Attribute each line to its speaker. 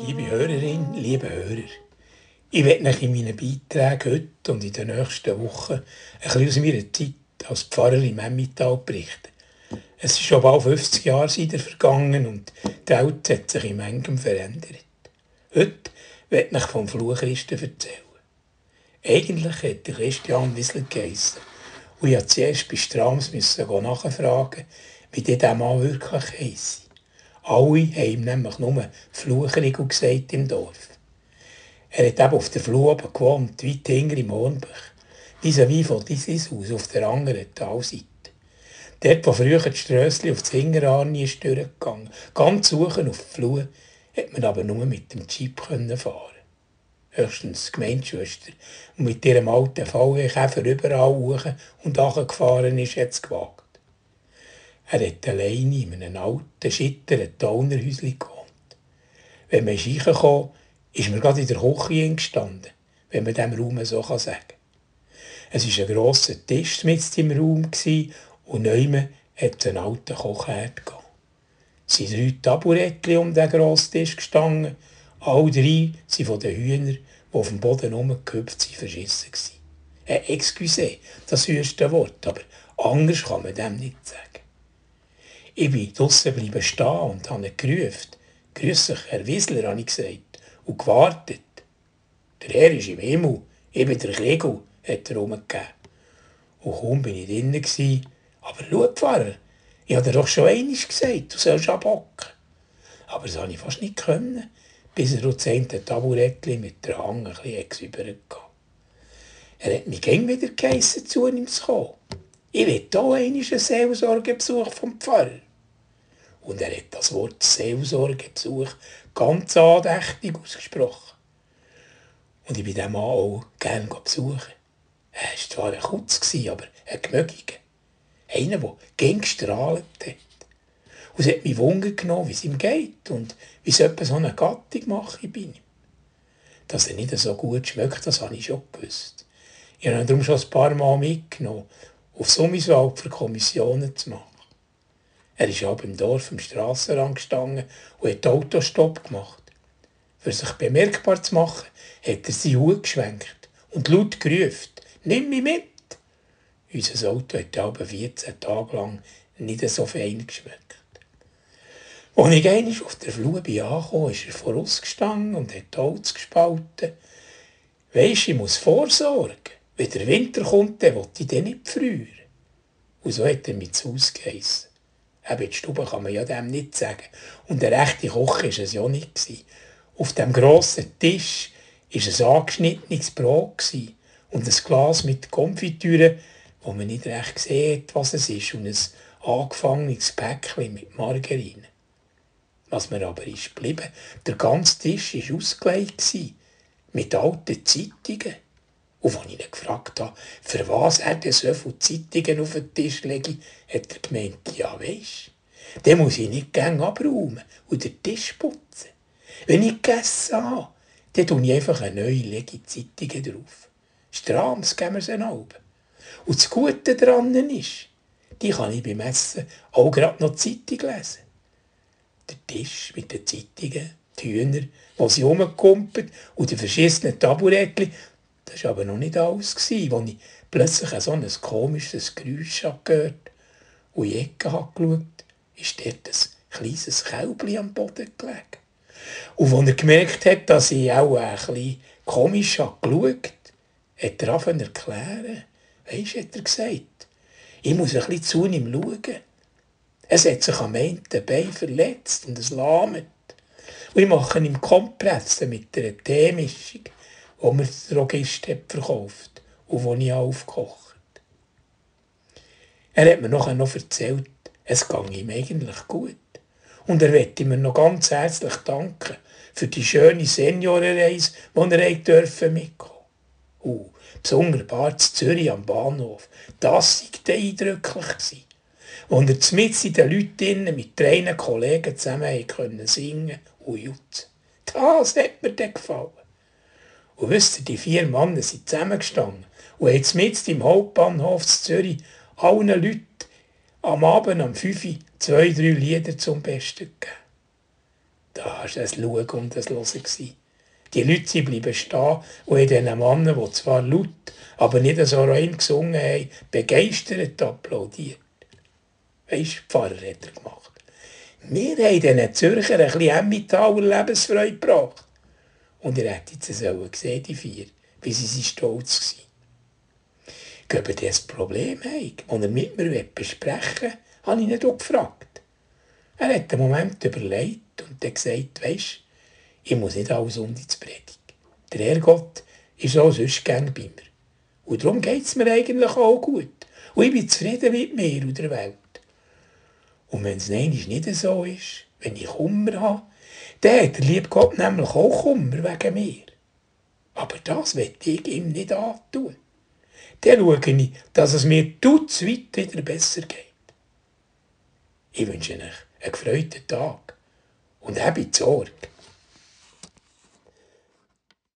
Speaker 1: Liebe Hörerin, liebe Hörer, ich werde euch in meinen Beiträgen heute und in den nächsten Wochen ein bisschen aus meiner Zeit als Pfarrer im Emmental berichten. Es ist schon bald 50 Jahre seit vergangen und die Welt hat sich in manchem verändert. Heute werde ich vom Fluchristen erzählen. Eigentlich hätte Christian Wiesler geheissen. Und ich musste zuerst bei Strams nachfragen, wie dieser Mann wirklich heisst. Alle haben ihm nämlich nur Fluchriegel gesagt im Dorf. Er hat eben auf der Flur oben gewohnt, weit hinter im Hornbach. Vis-à-vis von dieses Haus auf der anderen Talseite. Dort, wo früher die Strössli auf das Hingerarni ist durchgegangen, ganz suchen auf die Flur, hat man aber nur mit dem Jeep fahren höchstens die Gemeindeschwester, und mit ihrem alten VW-Käfer überall hoch und gefahren ist, hat es gewagt. Er hat alleine in einem alten, schitteren Taunerhäuschen gewohnt. Wenn man reinkam, ist man gerade in der Küche gestanden, wenn man diesem Raum so sagen kann. Es war ein grosser Tisch mit im Raum und neben hat einen alten Kochherd gegeben. Es sind drei Taburettchen um den grossen Tisch gestanden. Alle drei sind von den Hühnern, die auf dem Boden rumgehüpft sind, verschissen. Äh, excuse, das höchste Wort, aber anders kann man dem nicht sagen. Ich bin draussen bleiben stehen und habe ihn gerufen. Grüß dich, Herr Wiesler, habe ich gesagt, und gewartet. Der Herr ist im Himmel, ich bin der Klegel, hat er umgegeben. Und kaum bin ich drinnen, aber schau, Pfarrer, ich habe dir doch schon einmal gesagt, du sollst abhocken. Aber das konnte ich fast nicht können, bis er das eine Taburettchen mit der Hand ein bisschen übergegangen Er hat mich gern wieder geheissen, zu ihm zu kommen. Ich will hier einmal einen Seelsorgebesuch vom Pfarrer. Und er hat das Wort Seelsorgebesuch ganz andächtig ausgesprochen. Und ich bin diesen Mann auch gerne besuchen. Er war zwar ein Kutz, aber ein Gemögiger. Einer, der gern gestrahlt hat. Und es hat mich Wunder genommen, wie es ihm geht und wie es etwa so eine Gattung mache bei ihm. Dass er nicht so gut schmeckt, das habe ich schon gewusst. Ich habe ihn darum schon ein paar Mal mitgenommen, auf Summiswald für Kommissionen zu machen. Er ist ab im Dorf am Strassenrand gestanden und hat Autostopp gemacht. Für sich bemerkbar zu machen, hat er seinen Hut geschwenkt und laut gerufen, nimm mich mit. Unser Auto hat aber 14 Tage lang nicht so fein geschmeckt. Als ich einmal auf der Flur bin angekommen, ist er vorausgestanden und hat Holz gespalten. Weisst, ich muss vorsorgen. Wenn der Winter kommt, dann will ich den nicht frieren. Und so hat er mich zu Hause geheissen. Eben in die Stube kann man ja dem nicht sagen. Und der rechte Koch war es ja nicht. Auf dem grossen Tisch war ein angeschnittenes Brot und ein Glas mit Konfitüre, wo man nicht recht sieht, was es ist, und ein angefangenes Päckchen mit Margarine. Was mir aber ist geblieben, der ganze Tisch war ausgelegt mit alten Zeitungen. Und als ich ihn gefragt habe, für was er denn so viele Zeitungen auf den Tisch lege, hat er gemeint, ja weisst, den muss ich nicht gerne abräumen und den Tisch putzen. Wenn ich gegessen habe, dann tue ich einfach eine neue Lege Zeitungen drauf. Strams geben wir sie oben. Und das Gute daran ist, die kann ich beim Essen auch gerade noch Zeitung lesen. Der Tisch mit den Zeitungen, die Hühner, die sie rumkumpeln und die verschissenen Taburettchen, das war aber noch nicht alles, als ich plötzlich so ein komisches Geräusch gehört und in die Ecke geschaut, ist dort ein kleines Kälbchen am Boden gelegen. Und als er gemerkt hat, dass ich auch ein bisschen komisch geschaut habe, hat er angefangen erklären. Weisst, hat er gesagt, ich muss ein bisschen zu ihm schauen. Es hat sich am einen Bein verletzt und es lahmt. Und ich mache ihm Kompresse mit einer Teemischung wo mir der Drogist verkauft und die ich aufgekocht Er hat mir nachher noch erzählt, es ging ihm eigentlich gut. Und er möchte mir noch ganz herzlich danken für die schöne Seniorenreise, die er mitkommen durfte. Uh, besonders zu Zürich am Bahnhof. Das war eindrücklich. Und er mit in den Leuten mit drei Kollegen zusammen können singen und jutzen. Das hat mir dann gefallen. Und wisst ihr, die vier Männer sind zusammengestanden und haben mit im Hauptbahnhof zu Zürich allen Leuten am Abend um 5 Uhr zwei, drei Lieder zum Besten gegeben. da war ein Schauen und ein Hören. Die Leute bleiben stehen und haben diesen Mannen, die zwar laut, aber nicht so rein gesungen haben, begeistert applaudiert. Weisst, du, Pfarrer hat er gemacht. Wir haben diesen Zürcher ein bisschen Emmentaler Lebensfreude gebracht. Und ihr hättet es gesehen, die vier, wie sie sind stolz waren. Ob er das Problem hat, das er mit mir besprechen will, habe ich ihn auch gefragt. Er hat einen Moment überlegt und dann gesagt, weisst, ich muss nicht alles um dich zu predigen. Der Herrgott ist auch sonst gern bei mir. Und darum geht es mir eigentlich auch gut. Und ich bin zufrieden mit mir und der Welt. Und wenn es nicht so ist, wenn ich Kummer habe, dann der liebe Gott nämlich auch Kummer wegen mir. Aber das will ich ihm nicht antun. Dann schaue ich, dass es mir tutzweit wieder besser geht. Ich wünsche euch einen gefreuten Tag und habt Sorge.